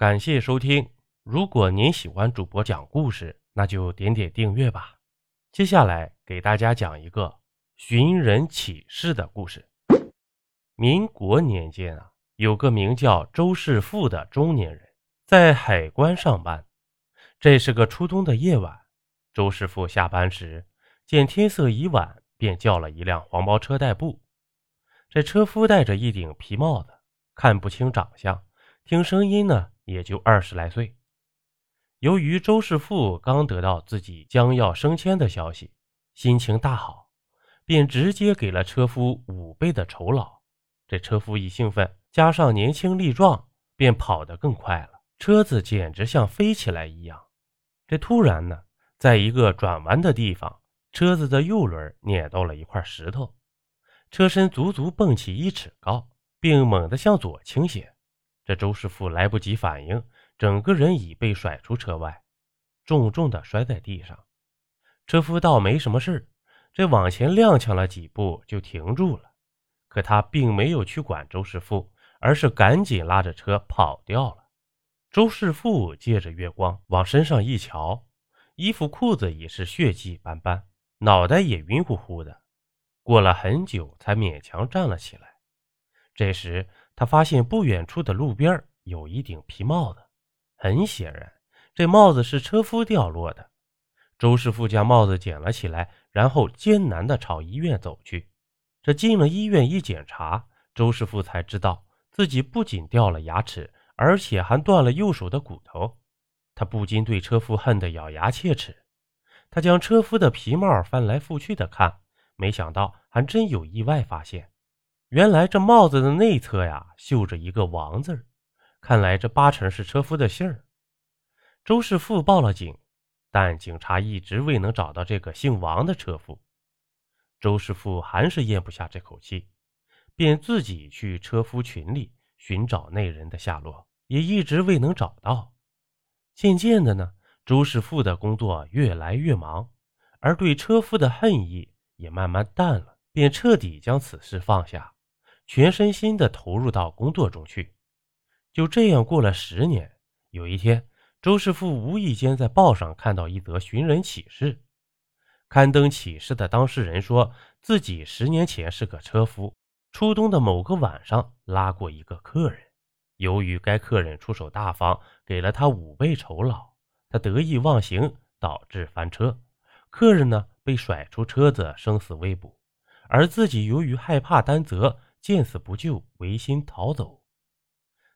感谢收听。如果您喜欢主播讲故事，那就点点订阅吧。接下来给大家讲一个寻人启事的故事。民国年间啊，有个名叫周世富的中年人，在海关上班。这是个初冬的夜晚，周师傅下班时见天色已晚，便叫了一辆黄包车代步。这车夫戴着一顶皮帽子，看不清长相，听声音呢。也就二十来岁。由于周师傅刚得到自己将要升迁的消息，心情大好，便直接给了车夫五倍的酬劳。这车夫一兴奋，加上年轻力壮，便跑得更快了，车子简直像飞起来一样。这突然呢，在一个转弯的地方，车子的右轮碾到了一块石头，车身足足蹦起一尺高，并猛地向左倾斜。这周师傅来不及反应，整个人已被甩出车外，重重的摔在地上。车夫倒没什么事这往前踉跄了几步就停住了。可他并没有去管周师傅，而是赶紧拉着车跑掉了。周师傅借着月光往身上一瞧，衣服裤子已是血迹斑斑，脑袋也晕乎乎的。过了很久，才勉强站了起来。这时。他发现不远处的路边有一顶皮帽子，很显然，这帽子是车夫掉落的。周师傅将帽子捡了起来，然后艰难地朝医院走去。这进了医院一检查，周师傅才知道自己不仅掉了牙齿，而且还断了右手的骨头。他不禁对车夫恨得咬牙切齿。他将车夫的皮帽翻来覆去的看，没想到还真有意外发现。原来这帽子的内侧呀，绣着一个王字看来这八成是车夫的姓儿。周师傅报了警，但警察一直未能找到这个姓王的车夫。周师傅还是咽不下这口气，便自己去车夫群里寻找那人的下落，也一直未能找到。渐渐的呢，周师傅的工作越来越忙，而对车夫的恨意也慢慢淡了，便彻底将此事放下。全身心地投入到工作中去，就这样过了十年。有一天，周师傅无意间在报上看到一则寻人启事。刊登启事的当事人说自己十年前是个车夫，初冬的某个晚上拉过一个客人。由于该客人出手大方，给了他五倍酬劳，他得意忘形，导致翻车。客人呢被甩出车子，生死未卜，而自己由于害怕担责。见死不救，违心逃走。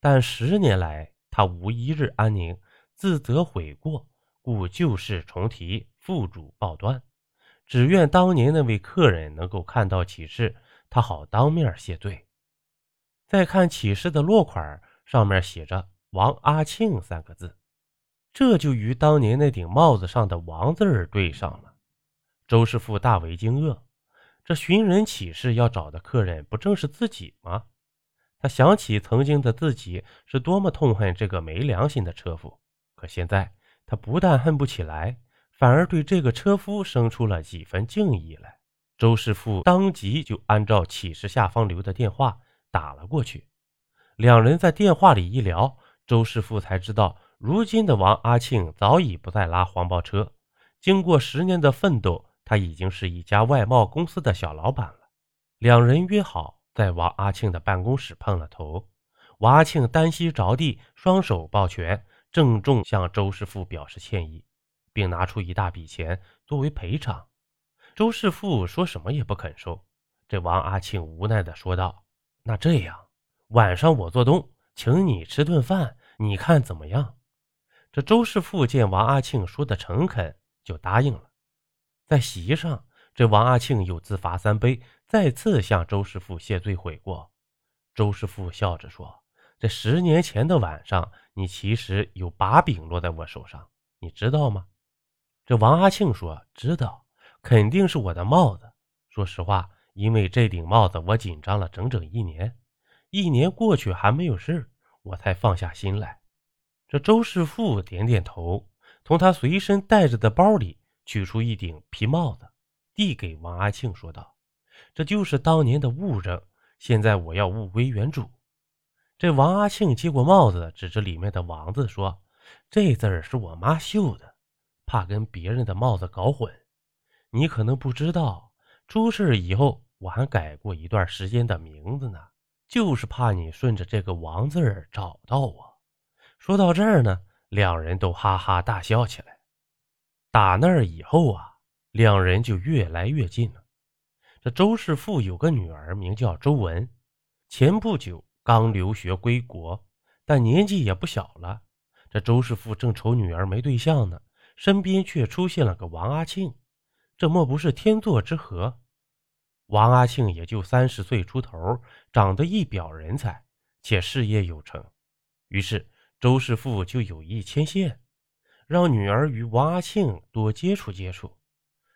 但十年来，他无一日安宁，自责悔过，故旧事重提，复主报端。只愿当年那位客人能够看到启事，他好当面谢罪。再看启事的落款，上面写着“王阿庆”三个字，这就与当年那顶帽子上的“王”字儿对上了。周师傅大为惊愕。这寻人启事要找的客人不正是自己吗？他想起曾经的自己是多么痛恨这个没良心的车夫，可现在他不但恨不起来，反而对这个车夫生出了几分敬意来。周师傅当即就按照启事下方留的电话打了过去。两人在电话里一聊，周师傅才知道，如今的王阿庆早已不再拉黄包车，经过十年的奋斗。他已经是一家外贸公司的小老板了。两人约好在王阿庆的办公室碰了头。王阿庆单膝着地，双手抱拳，郑重向周师傅表示歉意，并拿出一大笔钱作为赔偿。周师傅说什么也不肯收。这王阿庆无奈地说道：“那这样，晚上我做东，请你吃顿饭，你看怎么样？”这周师傅见王阿庆说的诚恳，就答应了。在席上，这王阿庆又自罚三杯，再次向周师傅谢罪悔过。周师傅笑着说：“这十年前的晚上，你其实有把柄落在我手上，你知道吗？”这王阿庆说：“知道，肯定是我的帽子。说实话，因为这顶帽子，我紧张了整整一年。一年过去还没有事我才放下心来。”这周师傅点点头，从他随身带着的包里。取出一顶皮帽子，递给王阿庆，说道：“这就是当年的物证，现在我要物归原主。”这王阿庆接过帽子，指着里面的“王”字说：“这字儿是我妈绣的，怕跟别人的帽子搞混。你可能不知道，出事以后我还改过一段时间的名字呢，就是怕你顺着这个‘王’字儿找到我。”说到这儿呢，两人都哈哈大笑起来。打那儿以后啊，两人就越来越近了。这周师傅有个女儿，名叫周文，前不久刚留学归国，但年纪也不小了。这周师傅正愁女儿没对象呢，身边却出现了个王阿庆，这莫不是天作之合？王阿庆也就三十岁出头，长得一表人才，且事业有成，于是周师傅就有意牵线。让女儿与王阿庆多接触接触，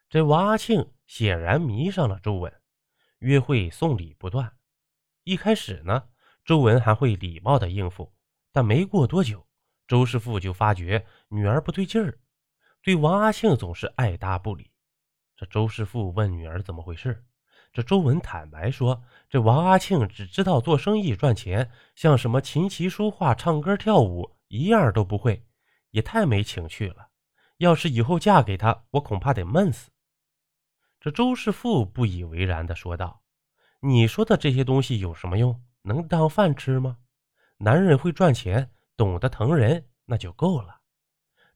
这王阿庆显然迷上了周文，约会送礼不断。一开始呢，周文还会礼貌的应付，但没过多久，周师傅就发觉女儿不对劲儿，对王阿庆总是爱答不理。这周师傅问女儿怎么回事，这周文坦白说，这王阿庆只知道做生意赚钱，像什么琴棋书画、唱歌跳舞，一样都不会。也太没情趣了！要是以后嫁给他，我恐怕得闷死。这周师傅不以为然的说道：“你说的这些东西有什么用？能当饭吃吗？男人会赚钱，懂得疼人，那就够了。”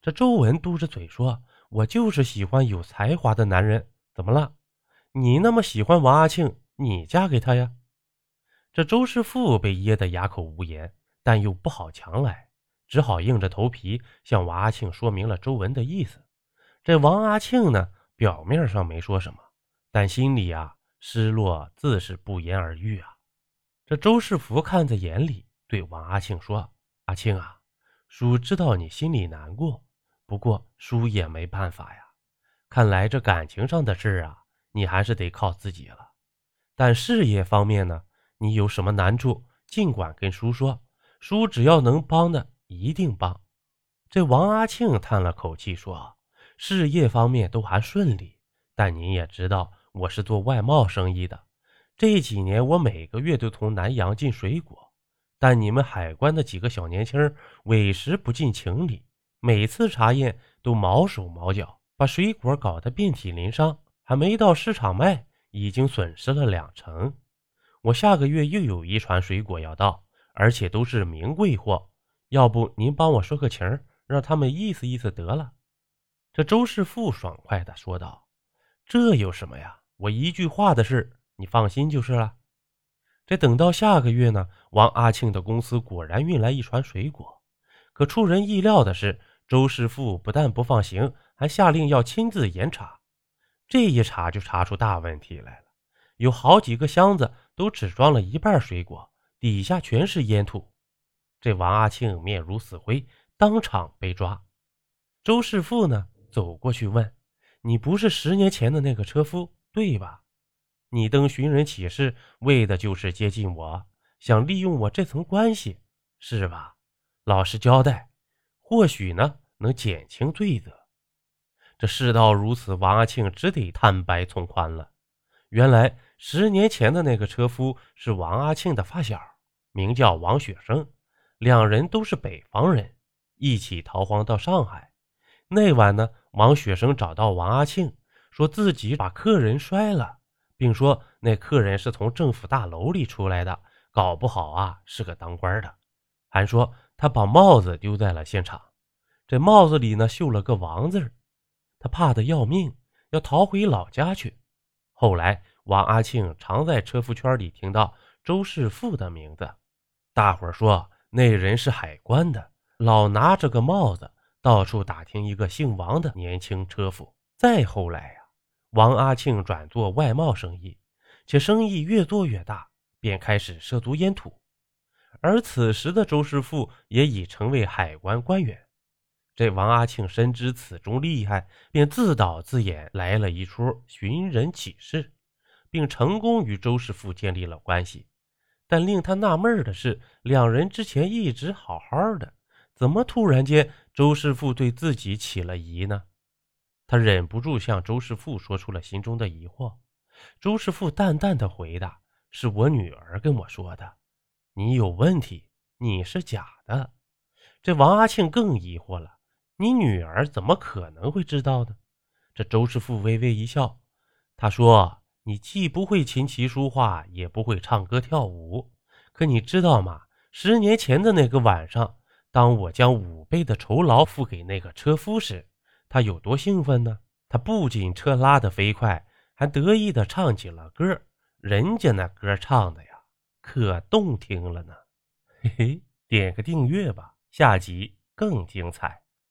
这周文嘟着嘴说：“我就是喜欢有才华的男人。怎么了？你那么喜欢王阿庆，你嫁给他呀？”这周师傅被噎得哑口无言，但又不好强来。只好硬着头皮向王阿庆说明了周文的意思。这王阿庆呢，表面上没说什么，但心里啊失落自是不言而喻啊。这周世福看在眼里，对王阿庆说：“阿庆啊，叔知道你心里难过，不过叔也没办法呀。看来这感情上的事啊，你还是得靠自己了。但事业方面呢，你有什么难处，尽管跟叔说，叔只要能帮的。”一定帮。这王阿庆叹了口气说：“事业方面都还顺利，但您也知道，我是做外贸生意的。这几年我每个月都从南洋进水果，但你们海关的几个小年轻委实不近情理，每次查验都毛手毛脚，把水果搞得遍体鳞伤，还没到市场卖，已经损失了两成。我下个月又有一船水果要到，而且都是名贵货。”要不您帮我说个情儿，让他们意思意思得了。这周师傅爽快地说道：“这有什么呀？我一句话的事，你放心就是了。”这等到下个月呢，王阿庆的公司果然运来一船水果。可出人意料的是，周师傅不但不放行，还下令要亲自严查。这一查就查出大问题来了，有好几个箱子都只装了一半水果，底下全是烟土。这王阿庆面如死灰，当场被抓。周师傅呢，走过去问：“你不是十年前的那个车夫，对吧？你登寻人启事，为的就是接近我，想利用我这层关系，是吧？老实交代，或许呢，能减轻罪责。”这世道如此，王阿庆只得坦白从宽了。原来十年前的那个车夫是王阿庆的发小，名叫王雪生。两人都是北方人，一起逃荒到上海。那晚呢，王雪生找到王阿庆，说自己把客人摔了，并说那客人是从政府大楼里出来的，搞不好啊是个当官的。还说他把帽子丢在了现场，这帽子里呢绣了个王字他怕得要命，要逃回老家去。后来王阿庆常在车夫圈里听到周世富的名字，大伙说。那人是海关的，老拿着个帽子到处打听一个姓王的年轻车夫。再后来呀，王阿庆转做外贸生意，且生意越做越大，便开始涉足烟土。而此时的周师傅也已成为海关官员。这王阿庆深知此中厉害，便自导自演来了一出寻人启事，并成功与周师傅建立了关系。但令他纳闷的是，两人之前一直好好的，怎么突然间周师傅对自己起了疑呢？他忍不住向周师傅说出了心中的疑惑。周师傅淡淡的回答：“是我女儿跟我说的，你有问题你是假的。这王阿庆更疑惑了：“你女儿怎么可能会知道呢？”这周师傅微微一笑，他说：“你既不会琴棋书画，也不会唱歌跳舞，可你知道吗？十年前的那个晚上，当我将五倍的酬劳付给那个车夫时，他有多兴奋呢？他不仅车拉得飞快，还得意地唱起了歌。人家那歌唱的呀，可动听了呢。嘿嘿，点个订阅吧，下集更精彩。”